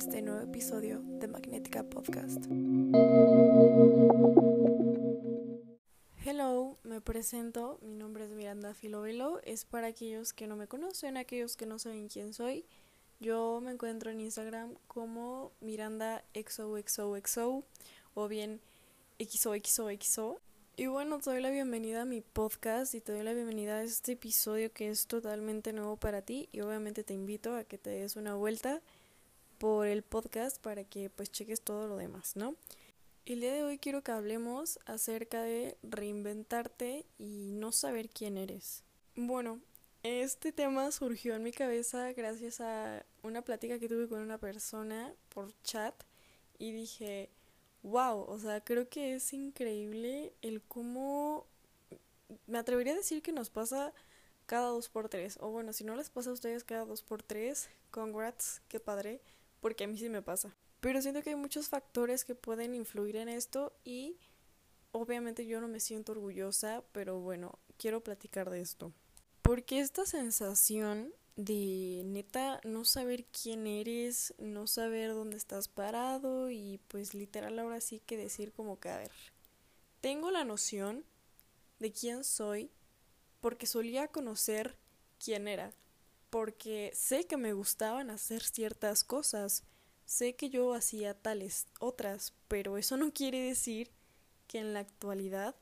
este nuevo episodio de Magnética Podcast. Hello, me presento, mi nombre es Miranda Filovelo, es para aquellos que no me conocen, aquellos que no saben quién soy. Yo me encuentro en Instagram como Miranda XOXOXO o bien XOXOXO. Y bueno, te doy la bienvenida a mi podcast y te doy la bienvenida a este episodio que es totalmente nuevo para ti y obviamente te invito a que te des una vuelta por el podcast para que pues cheques todo lo demás, ¿no? El día de hoy quiero que hablemos acerca de reinventarte y no saber quién eres. Bueno, este tema surgió en mi cabeza gracias a una plática que tuve con una persona por chat y dije, wow, o sea, creo que es increíble el cómo, me atrevería a decir que nos pasa cada dos por tres, o bueno, si no les pasa a ustedes cada dos por tres, congrats, qué padre, porque a mí sí me pasa. Pero siento que hay muchos factores que pueden influir en esto y obviamente yo no me siento orgullosa, pero bueno, quiero platicar de esto. Porque esta sensación de neta no saber quién eres, no saber dónde estás parado y pues literal ahora sí que decir como que a ver, tengo la noción de quién soy porque solía conocer quién era, porque sé que me gustaban hacer ciertas cosas, sé que yo hacía tales otras, pero eso no quiere decir que en la actualidad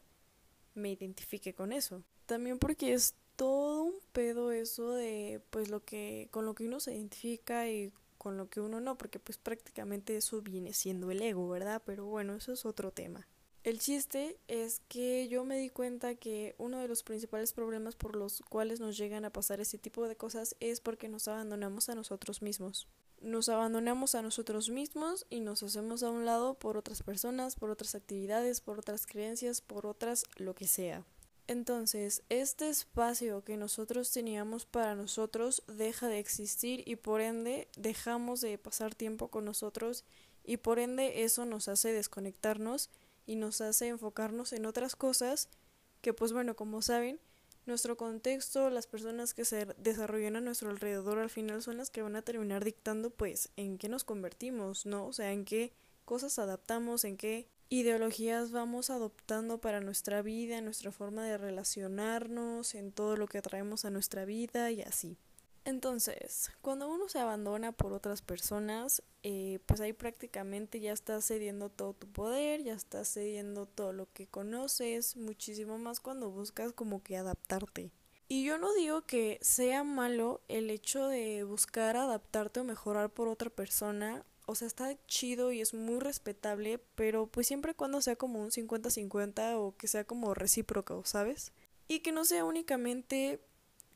me identifique con eso. También porque es todo un pedo eso de pues lo que con lo que uno se identifica y con lo que uno no, porque pues prácticamente eso viene siendo el ego, ¿verdad? Pero bueno, eso es otro tema. El chiste es que yo me di cuenta que uno de los principales problemas por los cuales nos llegan a pasar ese tipo de cosas es porque nos abandonamos a nosotros mismos. Nos abandonamos a nosotros mismos y nos hacemos a un lado por otras personas, por otras actividades, por otras creencias, por otras lo que sea. Entonces, este espacio que nosotros teníamos para nosotros deja de existir y por ende dejamos de pasar tiempo con nosotros y por ende eso nos hace desconectarnos y nos hace enfocarnos en otras cosas que pues bueno, como saben, nuestro contexto, las personas que se desarrollan a nuestro alrededor al final son las que van a terminar dictando pues en qué nos convertimos, ¿no? O sea, en qué cosas adaptamos, en qué ideologías vamos adoptando para nuestra vida, nuestra forma de relacionarnos, en todo lo que traemos a nuestra vida y así. Entonces, cuando uno se abandona por otras personas, eh, pues ahí prácticamente ya estás cediendo todo tu poder, ya estás cediendo todo lo que conoces, muchísimo más cuando buscas como que adaptarte. Y yo no digo que sea malo el hecho de buscar adaptarte o mejorar por otra persona o sea, está chido y es muy respetable, pero pues siempre cuando sea como un 50-50 o que sea como recíproco, ¿sabes? Y que no sea únicamente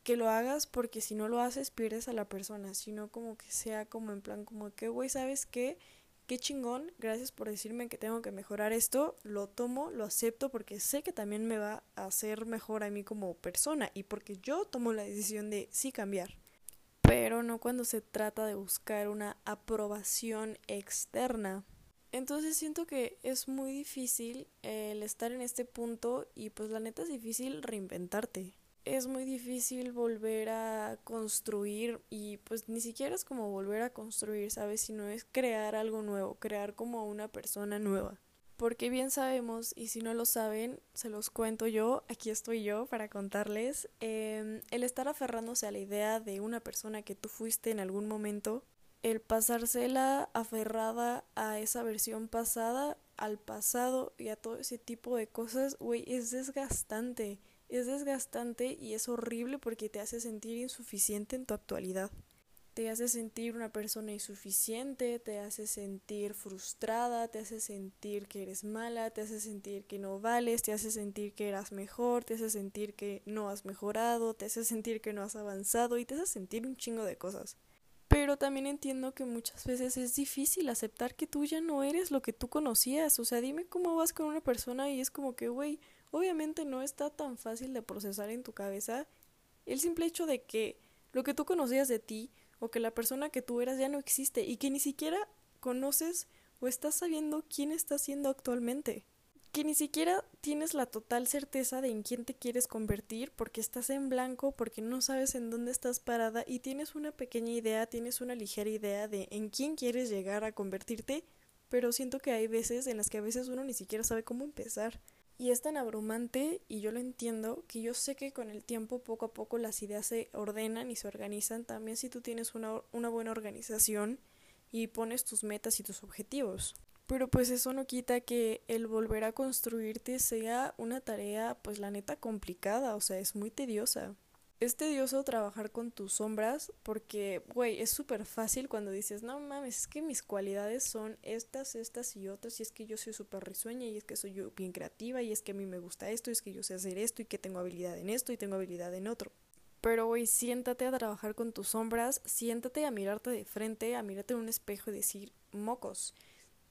que lo hagas porque si no lo haces pierdes a la persona, sino como que sea como en plan como que, güey, ¿sabes qué? Qué chingón, gracias por decirme que tengo que mejorar esto, lo tomo, lo acepto porque sé que también me va a hacer mejor a mí como persona y porque yo tomo la decisión de sí cambiar pero no cuando se trata de buscar una aprobación externa. Entonces siento que es muy difícil el estar en este punto y pues la neta es difícil reinventarte. Es muy difícil volver a construir y pues ni siquiera es como volver a construir, ¿sabes? Sino es crear algo nuevo, crear como una persona nueva porque bien sabemos, y si no lo saben, se los cuento yo, aquí estoy yo para contarles, em, el estar aferrándose a la idea de una persona que tú fuiste en algún momento, el pasársela aferrada a esa versión pasada, al pasado y a todo ese tipo de cosas, güey, es desgastante, es desgastante y es horrible porque te hace sentir insuficiente en tu actualidad te hace sentir una persona insuficiente, te hace sentir frustrada, te hace sentir que eres mala, te hace sentir que no vales, te hace sentir que eras mejor, te hace sentir que no has mejorado, te hace sentir que no has avanzado y te hace sentir un chingo de cosas. Pero también entiendo que muchas veces es difícil aceptar que tú ya no eres lo que tú conocías. O sea, dime cómo vas con una persona y es como que, güey, obviamente no está tan fácil de procesar en tu cabeza el simple hecho de que lo que tú conocías de ti o que la persona que tú eras ya no existe y que ni siquiera conoces o estás sabiendo quién estás siendo actualmente. Que ni siquiera tienes la total certeza de en quién te quieres convertir porque estás en blanco, porque no sabes en dónde estás parada y tienes una pequeña idea, tienes una ligera idea de en quién quieres llegar a convertirte, pero siento que hay veces en las que a veces uno ni siquiera sabe cómo empezar. Y es tan abrumante, y yo lo entiendo, que yo sé que con el tiempo poco a poco las ideas se ordenan y se organizan, también si tú tienes una, una buena organización y pones tus metas y tus objetivos. Pero pues eso no quita que el volver a construirte sea una tarea, pues la neta complicada, o sea, es muy tediosa. Es tedioso trabajar con tus sombras porque, güey, es súper fácil cuando dices, no mames, es que mis cualidades son estas, estas y otras, y es que yo soy súper risueña, y es que soy yo bien creativa, y es que a mí me gusta esto, y es que yo sé hacer esto, y que tengo habilidad en esto, y tengo habilidad en otro. Pero, güey, siéntate a trabajar con tus sombras, siéntate a mirarte de frente, a mirarte en un espejo y decir, mocos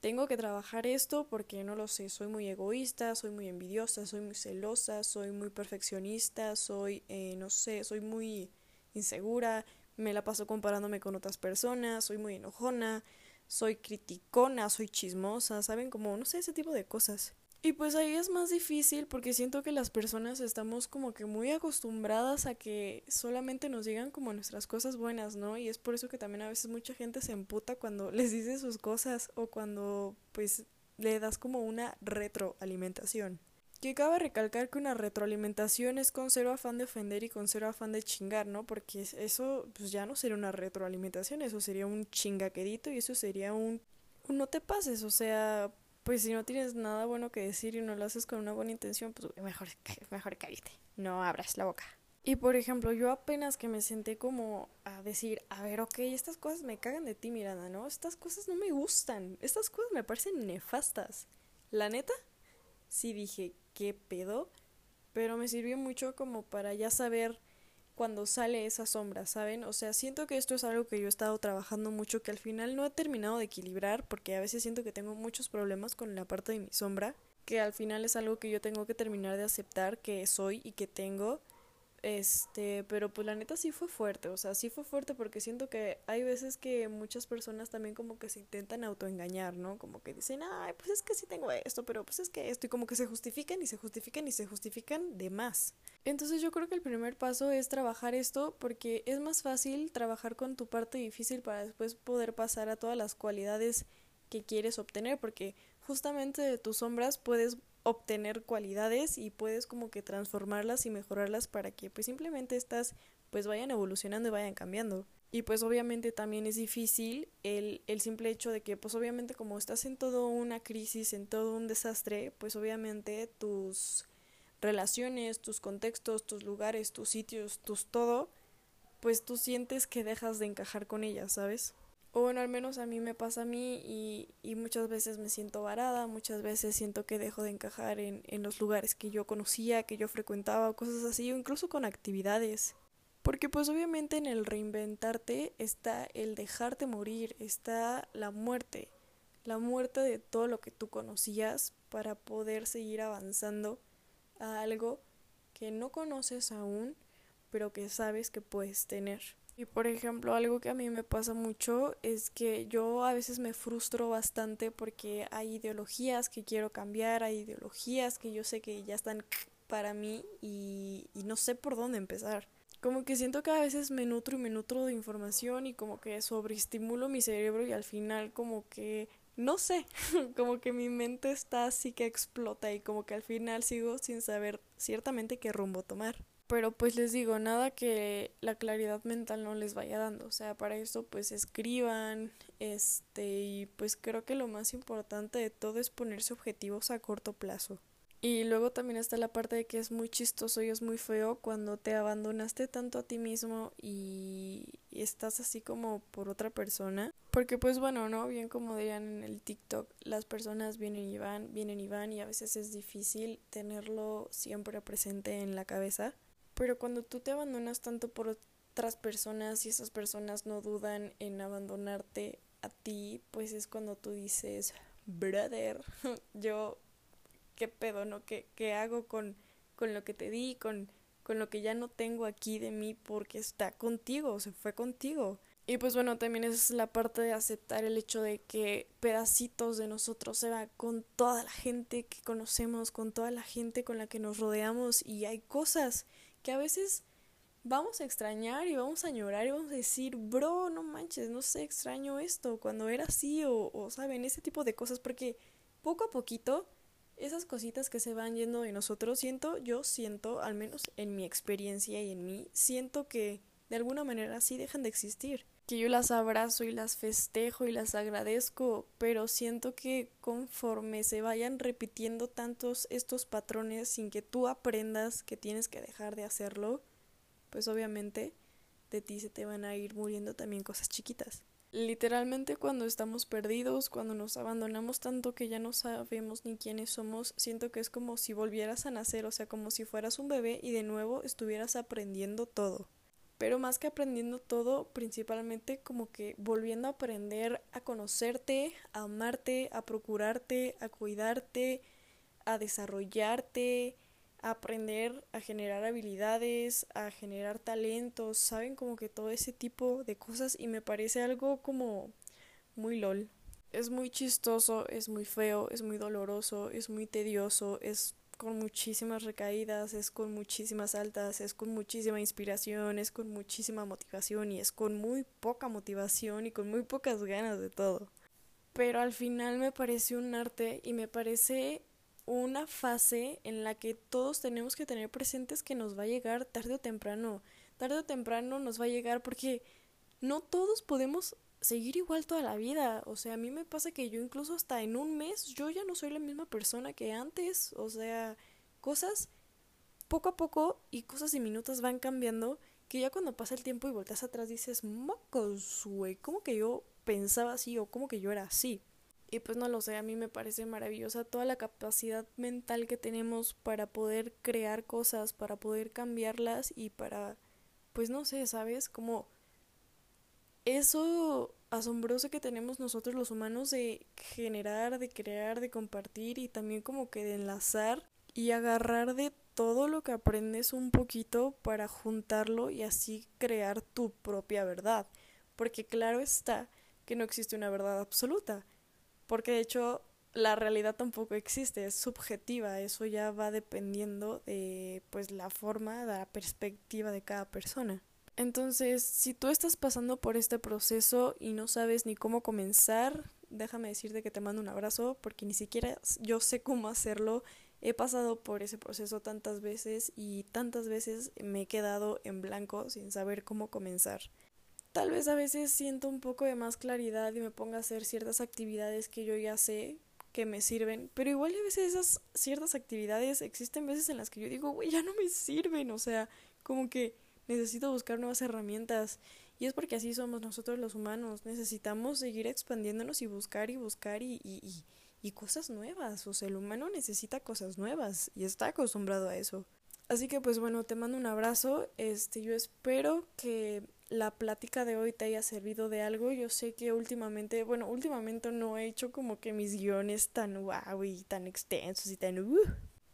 tengo que trabajar esto porque no lo sé, soy muy egoísta, soy muy envidiosa, soy muy celosa, soy muy perfeccionista, soy, eh, no sé, soy muy insegura, me la paso comparándome con otras personas, soy muy enojona, soy criticona, soy chismosa, ¿saben? Como, no sé, ese tipo de cosas. Y pues ahí es más difícil porque siento que las personas estamos como que muy acostumbradas a que solamente nos digan como nuestras cosas buenas, ¿no? Y es por eso que también a veces mucha gente se emputa cuando les dices sus cosas o cuando pues le das como una retroalimentación. Que cabe recalcar que una retroalimentación es con cero afán de ofender y con cero afán de chingar, ¿no? Porque eso pues ya no sería una retroalimentación, eso sería un chingaquedito y eso sería un no te pases, o sea, pues si no tienes nada bueno que decir y no lo haces con una buena intención, pues mejor, mejor cállate, no abras la boca. Y por ejemplo, yo apenas que me senté como a decir, a ver, ok, estas cosas me cagan de ti, Miranda, ¿no? Estas cosas no me gustan, estas cosas me parecen nefastas. La neta, sí dije, ¿qué pedo? Pero me sirvió mucho como para ya saber cuando sale esa sombra, ¿saben? O sea, siento que esto es algo que yo he estado trabajando mucho, que al final no he terminado de equilibrar, porque a veces siento que tengo muchos problemas con la parte de mi sombra, que al final es algo que yo tengo que terminar de aceptar que soy y que tengo, este, pero pues la neta sí fue fuerte, o sea, sí fue fuerte porque siento que hay veces que muchas personas también como que se intentan autoengañar, ¿no? Como que dicen, ay, pues es que sí tengo esto, pero pues es que esto, y como que se justifican y se justifican y se justifican de más. Entonces yo creo que el primer paso es trabajar esto porque es más fácil trabajar con tu parte difícil para después poder pasar a todas las cualidades que quieres obtener, porque justamente de tus sombras puedes obtener cualidades y puedes como que transformarlas y mejorarlas para que pues simplemente estas pues vayan evolucionando y vayan cambiando. Y pues obviamente también es difícil el, el simple hecho de que pues obviamente como estás en todo una crisis, en todo un desastre, pues obviamente tus relaciones, tus contextos, tus lugares, tus sitios, tus todo, pues tú sientes que dejas de encajar con ellas, ¿sabes? O bueno, al menos a mí me pasa a mí y, y muchas veces me siento varada, muchas veces siento que dejo de encajar en, en los lugares que yo conocía, que yo frecuentaba cosas así, o incluso con actividades. Porque pues obviamente en el reinventarte está el dejarte morir, está la muerte, la muerte de todo lo que tú conocías para poder seguir avanzando a algo que no conoces aún, pero que sabes que puedes tener. Y por ejemplo, algo que a mí me pasa mucho es que yo a veces me frustro bastante porque hay ideologías que quiero cambiar, hay ideologías que yo sé que ya están para mí y, y no sé por dónde empezar. Como que siento que a veces me nutro y me nutro de información y como que sobreestimulo mi cerebro y al final como que no sé, como que mi mente está así que explota y como que al final sigo sin saber ciertamente qué rumbo tomar. Pero pues les digo, nada que la claridad mental no les vaya dando. O sea, para eso pues escriban, este, y pues creo que lo más importante de todo es ponerse objetivos a corto plazo. Y luego también está la parte de que es muy chistoso y es muy feo cuando te abandonaste tanto a ti mismo y, estás así como por otra persona. Porque pues bueno, ¿no? Bien como dirían en el TikTok, las personas vienen y van, vienen y van y a veces es difícil tenerlo siempre presente en la cabeza. Pero cuando tú te abandonas tanto por otras personas y esas personas no dudan en abandonarte a ti, pues es cuando tú dices, brother, yo, ¿qué pedo, no? ¿Qué, qué hago con, con lo que te di, con, con lo que ya no tengo aquí de mí porque está contigo, se fue contigo? Y pues bueno, también es la parte de aceptar el hecho de que pedacitos de nosotros se van con toda la gente que conocemos, con toda la gente con la que nos rodeamos y hay cosas que a veces vamos a extrañar y vamos a llorar y vamos a decir, bro, no manches, no sé, extraño esto cuando era así o, o saben, ese tipo de cosas porque poco a poquito esas cositas que se van yendo de nosotros, siento, yo siento, al menos en mi experiencia y en mí, siento que de alguna manera sí dejan de existir que yo las abrazo y las festejo y las agradezco, pero siento que conforme se vayan repitiendo tantos estos patrones sin que tú aprendas que tienes que dejar de hacerlo, pues obviamente de ti se te van a ir muriendo también cosas chiquitas. Literalmente cuando estamos perdidos, cuando nos abandonamos tanto que ya no sabemos ni quiénes somos, siento que es como si volvieras a nacer, o sea, como si fueras un bebé y de nuevo estuvieras aprendiendo todo pero más que aprendiendo todo, principalmente como que volviendo a aprender a conocerte, a amarte, a procurarte, a cuidarte, a desarrollarte, a aprender a generar habilidades, a generar talentos, saben como que todo ese tipo de cosas y me parece algo como muy lol. Es muy chistoso, es muy feo, es muy doloroso, es muy tedioso, es con muchísimas recaídas, es con muchísimas altas, es con muchísima inspiración, es con muchísima motivación y es con muy poca motivación y con muy pocas ganas de todo. Pero al final me parece un arte y me parece una fase en la que todos tenemos que tener presentes que nos va a llegar tarde o temprano. Tarde o temprano nos va a llegar porque no todos podemos seguir igual toda la vida. O sea, a mí me pasa que yo incluso hasta en un mes yo ya no soy la misma persona que antes. O sea, cosas poco a poco y cosas diminutas van cambiando que ya cuando pasa el tiempo y volteas atrás dices, mocos, güey, ¿cómo que yo pensaba así o cómo que yo era así? Y pues no lo sé, a mí me parece maravillosa toda la capacidad mental que tenemos para poder crear cosas, para poder cambiarlas y para, pues no sé, ¿sabes? Como eso asombroso que tenemos nosotros los humanos de generar, de crear, de compartir y también como que de enlazar y agarrar de todo lo que aprendes un poquito para juntarlo y así crear tu propia verdad. Porque claro está que no existe una verdad absoluta, porque de hecho la realidad tampoco existe, es subjetiva, eso ya va dependiendo de pues la forma, de la perspectiva de cada persona. Entonces, si tú estás pasando por este proceso y no sabes ni cómo comenzar, déjame decirte que te mando un abrazo porque ni siquiera yo sé cómo hacerlo. He pasado por ese proceso tantas veces y tantas veces me he quedado en blanco sin saber cómo comenzar. Tal vez a veces siento un poco de más claridad y me ponga a hacer ciertas actividades que yo ya sé que me sirven, pero igual a veces esas ciertas actividades existen veces en las que yo digo, güey, ya no me sirven, o sea, como que necesito buscar nuevas herramientas. Y es porque así somos nosotros los humanos. Necesitamos seguir expandiéndonos y buscar y buscar y, y, y, cosas nuevas. O sea, el humano necesita cosas nuevas y está acostumbrado a eso. Así que pues bueno, te mando un abrazo. Este, yo espero que la plática de hoy te haya servido de algo. Yo sé que últimamente, bueno, últimamente no he hecho como que mis guiones tan wow y tan extensos y tan uh,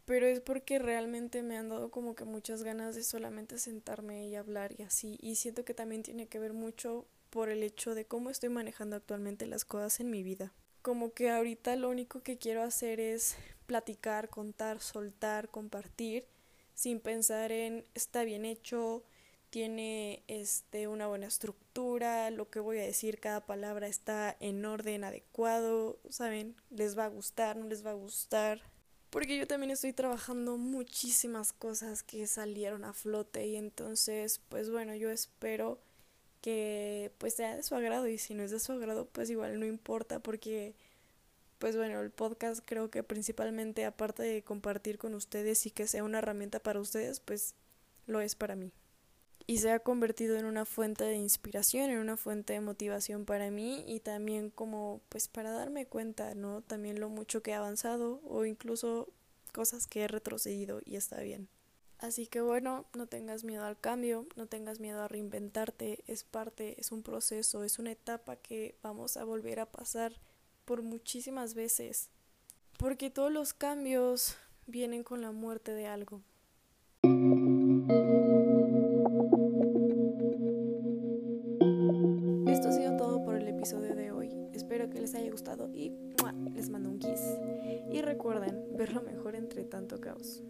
pero es porque realmente me han dado como que muchas ganas de solamente sentarme y hablar y así. Y siento que también tiene que ver mucho por el hecho de cómo estoy manejando actualmente las cosas en mi vida. Como que ahorita lo único que quiero hacer es platicar, contar, soltar, compartir, sin pensar en está bien hecho, tiene este una buena estructura, lo que voy a decir, cada palabra está en orden adecuado, saben, les va a gustar, no les va a gustar, porque yo también estoy trabajando muchísimas cosas que salieron a flote y entonces pues bueno yo espero que pues sea de su agrado y si no es de su agrado pues igual no importa porque pues bueno el podcast creo que principalmente aparte de compartir con ustedes y que sea una herramienta para ustedes pues lo es para mí y se ha convertido en una fuente de inspiración, en una fuente de motivación para mí y también como pues para darme cuenta, ¿no? También lo mucho que he avanzado o incluso cosas que he retrocedido y está bien. Así que bueno, no tengas miedo al cambio, no tengas miedo a reinventarte, es parte, es un proceso, es una etapa que vamos a volver a pasar por muchísimas veces, porque todos los cambios vienen con la muerte de algo. gustado y les mando un kiss. Y recuerden ver lo mejor entre tanto caos.